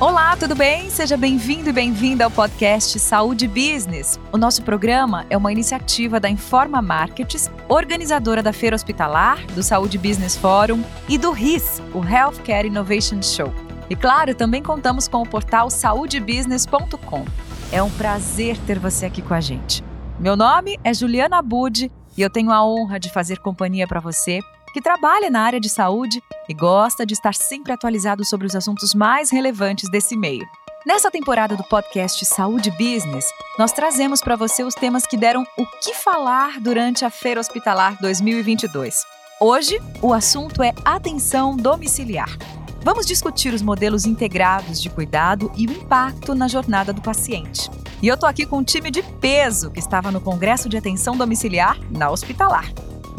Olá, tudo bem? Seja bem-vindo e bem-vinda ao podcast Saúde Business. O nosso programa é uma iniciativa da Informa Markets, organizadora da Feira Hospitalar, do Saúde Business Forum e do RIS, o Healthcare Innovation Show. E claro, também contamos com o portal saudebusiness.com. É um prazer ter você aqui com a gente. Meu nome é Juliana Budi e eu tenho a honra de fazer companhia para você que trabalha na área de saúde e gosta de estar sempre atualizado sobre os assuntos mais relevantes desse meio. Nessa temporada do podcast Saúde Business, nós trazemos para você os temas que deram o que falar durante a Feira Hospitalar 2022. Hoje, o assunto é atenção domiciliar. Vamos discutir os modelos integrados de cuidado e o impacto na jornada do paciente. E eu tô aqui com um time de peso que estava no Congresso de Atenção Domiciliar na Hospitalar.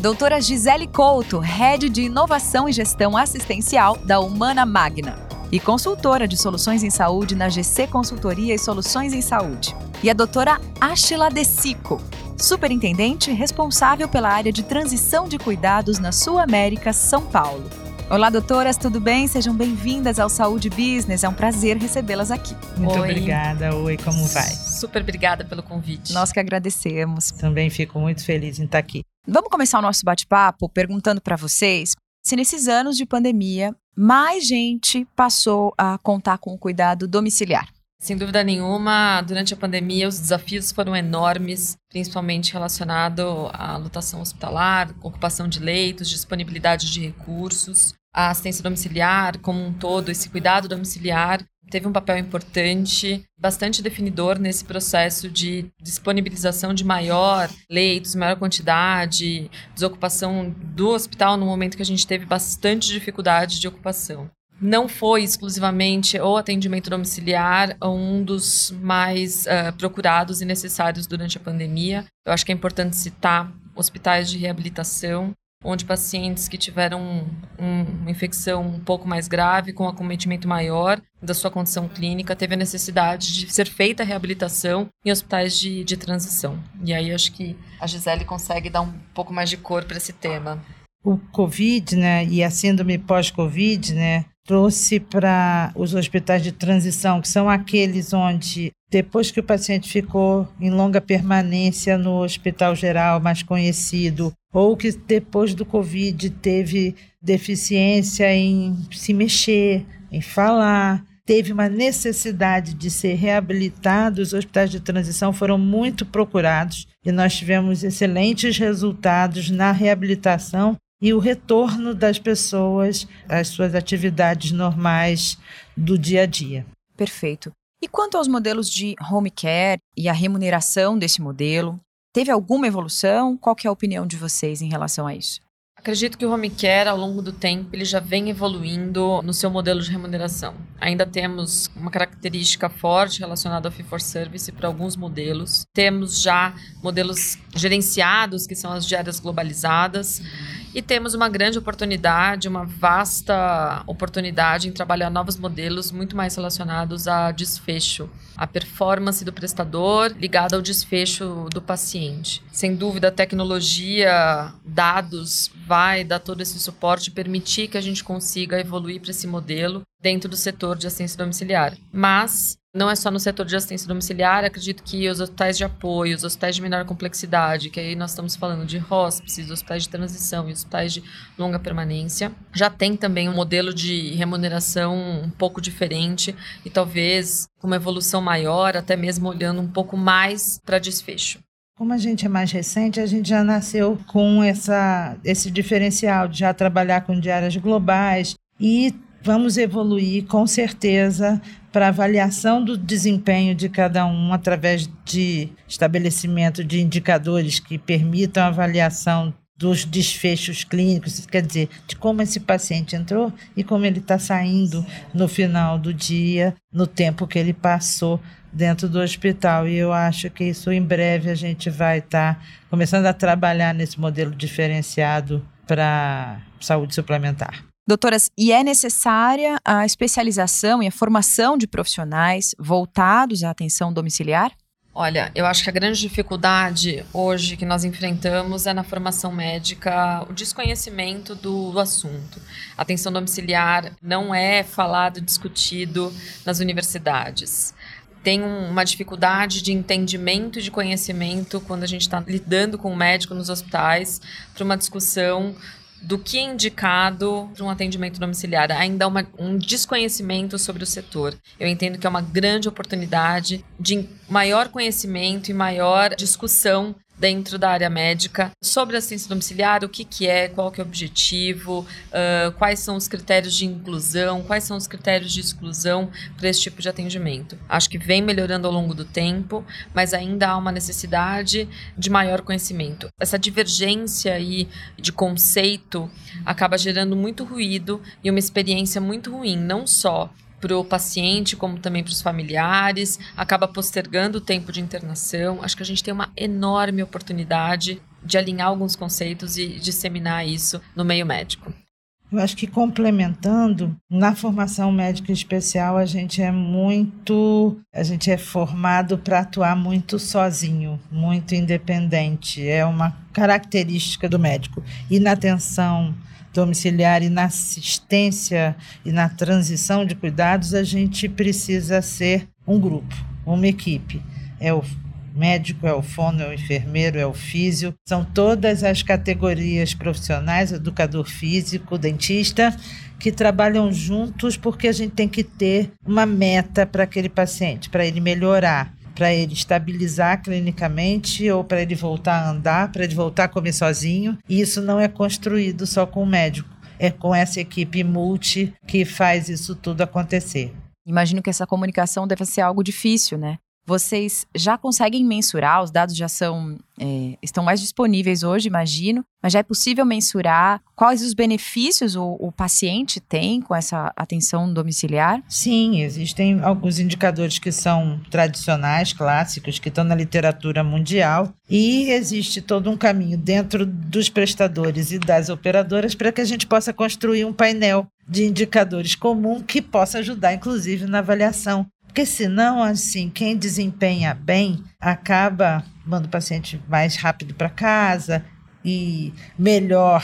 Doutora Gisele Couto, Head de Inovação e Gestão Assistencial da Humana Magna e consultora de soluções em saúde na GC Consultoria e Soluções em Saúde. E a doutora Ashila Desico, superintendente responsável pela área de transição de cuidados na Sul América, São Paulo. Olá, doutoras, tudo bem? Sejam bem-vindas ao Saúde Business. É um prazer recebê-las aqui. Muito Oi. obrigada. Oi, como vai? Super obrigada pelo convite. Nós que agradecemos. Também fico muito feliz em estar aqui. Vamos começar o nosso bate-papo perguntando para vocês se nesses anos de pandemia mais gente passou a contar com o cuidado domiciliar. Sem dúvida nenhuma, durante a pandemia os desafios foram enormes, principalmente relacionado à lotação hospitalar, ocupação de leitos, disponibilidade de recursos, a assistência domiciliar como um todo, esse cuidado domiciliar teve um papel importante, bastante definidor nesse processo de disponibilização de maior leitos, maior quantidade, desocupação do hospital no momento que a gente teve bastante dificuldade de ocupação. Não foi exclusivamente o atendimento domiciliar um dos mais uh, procurados e necessários durante a pandemia. Eu acho que é importante citar hospitais de reabilitação, onde pacientes que tiveram um, um, uma infecção um pouco mais grave, com acometimento maior da sua condição clínica, teve a necessidade de ser feita a reabilitação em hospitais de, de transição. E aí acho que a Gisele consegue dar um pouco mais de cor para esse tema. O Covid, né, e a síndrome pós-Covid, né, trouxe para os hospitais de transição, que são aqueles onde, depois que o paciente ficou em longa permanência no hospital geral mais conhecido, ou que depois do Covid teve deficiência em se mexer, em falar, teve uma necessidade de ser reabilitado, os hospitais de transição foram muito procurados e nós tivemos excelentes resultados na reabilitação e o retorno das pessoas às suas atividades normais do dia a dia. Perfeito. E quanto aos modelos de home care e a remuneração desse modelo, Teve alguma evolução? Qual é a opinião de vocês em relação a isso? Acredito que o home care, ao longo do tempo, ele já vem evoluindo no seu modelo de remuneração. Ainda temos uma característica forte relacionada ao fee for service para alguns modelos. Temos já modelos gerenciados, que são as diárias globalizadas. E temos uma grande oportunidade, uma vasta oportunidade em trabalhar novos modelos muito mais relacionados a desfecho, a performance do prestador ligada ao desfecho do paciente. Sem dúvida, a tecnologia, dados, vai dar todo esse suporte permitir que a gente consiga evoluir para esse modelo dentro do setor de assistência domiciliar. Mas não é só no setor de assistência domiciliar, acredito que os hospitais de apoio, os hospitais de menor complexidade, que aí nós estamos falando de hospices, hospitais de transição e hospitais de longa permanência, já tem também um modelo de remuneração um pouco diferente e talvez uma evolução maior, até mesmo olhando um pouco mais para desfecho. Como a gente é mais recente, a gente já nasceu com essa, esse diferencial de já trabalhar com diárias globais e vamos evoluir com certeza para avaliação do desempenho de cada um através de estabelecimento de indicadores que permitam a avaliação dos desfechos clínicos, quer dizer, de como esse paciente entrou e como ele está saindo no final do dia, no tempo que ele passou dentro do hospital. E eu acho que isso em breve a gente vai estar tá começando a trabalhar nesse modelo diferenciado para saúde suplementar. Doutoras, e é necessária a especialização e a formação de profissionais voltados à atenção domiciliar? Olha, eu acho que a grande dificuldade hoje que nós enfrentamos é na formação médica o desconhecimento do, do assunto. A atenção domiciliar não é falado, discutido nas universidades tem uma dificuldade de entendimento e de conhecimento quando a gente está lidando com o médico nos hospitais para uma discussão do que é indicado para um atendimento domiciliar. Ainda há uma, um desconhecimento sobre o setor. Eu entendo que é uma grande oportunidade de maior conhecimento e maior discussão dentro da área médica sobre assistência domiciliar, o que, que é, qual que é o objetivo, uh, quais são os critérios de inclusão, quais são os critérios de exclusão para esse tipo de atendimento. Acho que vem melhorando ao longo do tempo, mas ainda há uma necessidade de maior conhecimento. Essa divergência aí de conceito acaba gerando muito ruído e uma experiência muito ruim, não só para o paciente, como também para os familiares, acaba postergando o tempo de internação. Acho que a gente tem uma enorme oportunidade de alinhar alguns conceitos e disseminar isso no meio médico. Eu acho que complementando, na formação médica especial a gente é muito, a gente é formado para atuar muito sozinho, muito independente. É uma característica do médico. E na atenção domiciliar e na assistência e na transição de cuidados, a gente precisa ser um grupo, uma equipe. É o médico, é o fono, é o enfermeiro, é o físio. São todas as categorias profissionais, educador físico, dentista, que trabalham juntos porque a gente tem que ter uma meta para aquele paciente, para ele melhorar para ele estabilizar clinicamente ou para ele voltar a andar, para ele voltar a comer sozinho. E isso não é construído só com o médico, é com essa equipe multi que faz isso tudo acontecer. Imagino que essa comunicação deve ser algo difícil, né? Vocês já conseguem mensurar, os dados já são é, estão mais disponíveis hoje, imagino, mas já é possível mensurar quais os benefícios o, o, paciente tem com essa atenção domiciliar? Sim, existem alguns indicadores que são tradicionais, clássicos, que estão na literatura mundial, e existe todo um caminho dentro dos prestadores e das operadoras para que a gente possa construir um painel de indicadores comum que possa ajudar, inclusive, na avaliação porque senão, assim, quem desempenha bem acaba mandando o paciente mais rápido para casa e melhor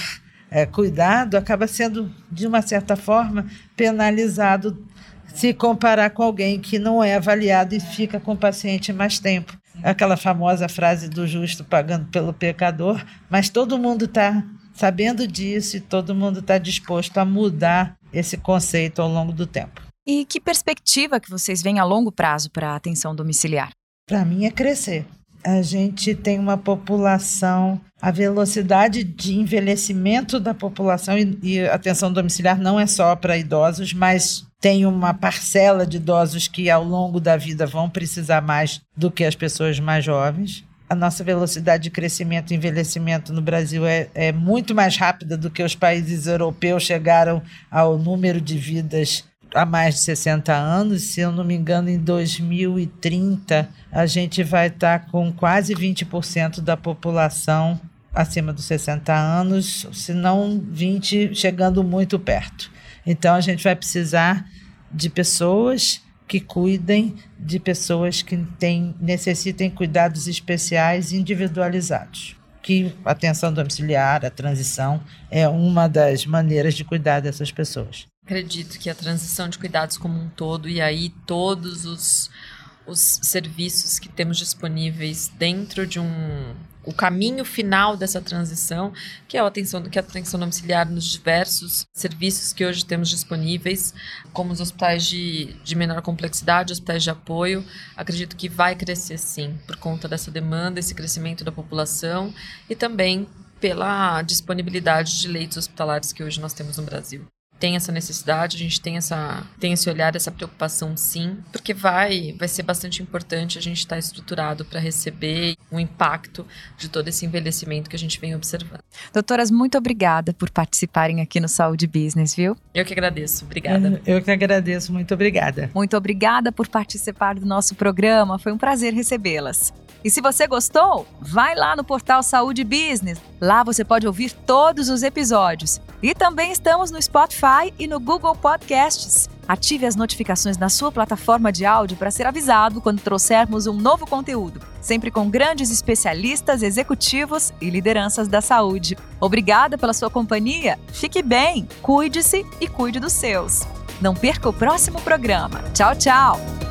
é, cuidado, acaba sendo, de uma certa forma, penalizado se comparar com alguém que não é avaliado e fica com o paciente mais tempo. Aquela famosa frase do justo pagando pelo pecador, mas todo mundo está sabendo disso e todo mundo está disposto a mudar esse conceito ao longo do tempo. E que perspectiva que vocês veem a longo prazo para a atenção domiciliar? Para mim é crescer. A gente tem uma população, a velocidade de envelhecimento da população e, e atenção domiciliar não é só para idosos, mas tem uma parcela de idosos que ao longo da vida vão precisar mais do que as pessoas mais jovens a nossa velocidade de crescimento e envelhecimento no Brasil é, é muito mais rápida do que os países europeus chegaram ao número de vidas há mais de 60 anos. Se eu não me engano, em 2030, a gente vai estar com quase 20% da população acima dos 60 anos, se não 20, chegando muito perto. Então, a gente vai precisar de pessoas que cuidem de pessoas que têm, necessitem cuidados especiais individualizados. Que a atenção domiciliar, a transição, é uma das maneiras de cuidar dessas pessoas. Acredito que a transição de cuidados como um todo, e aí todos os, os serviços que temos disponíveis dentro de um. O caminho final dessa transição, que é a atenção, que é a atenção domiciliar nos diversos serviços que hoje temos disponíveis, como os hospitais de, de menor complexidade, hospitais de apoio, acredito que vai crescer sim, por conta dessa demanda, esse crescimento da população e também pela disponibilidade de leitos hospitalares que hoje nós temos no Brasil tem essa necessidade, a gente tem essa tem esse olhar, essa preocupação sim, porque vai vai ser bastante importante a gente estar tá estruturado para receber o impacto de todo esse envelhecimento que a gente vem observando. Doutoras, muito obrigada por participarem aqui no Saúde Business, viu? Eu que agradeço. Obrigada. Eu que agradeço, muito obrigada. Muito obrigada por participar do nosso programa, foi um prazer recebê-las. E se você gostou, vai lá no portal Saúde Business. Lá você pode ouvir todos os episódios. E também estamos no Spotify e no Google Podcasts. Ative as notificações na sua plataforma de áudio para ser avisado quando trouxermos um novo conteúdo, sempre com grandes especialistas, executivos e lideranças da saúde. Obrigada pela sua companhia. Fique bem, cuide-se e cuide dos seus. Não perca o próximo programa. Tchau, tchau!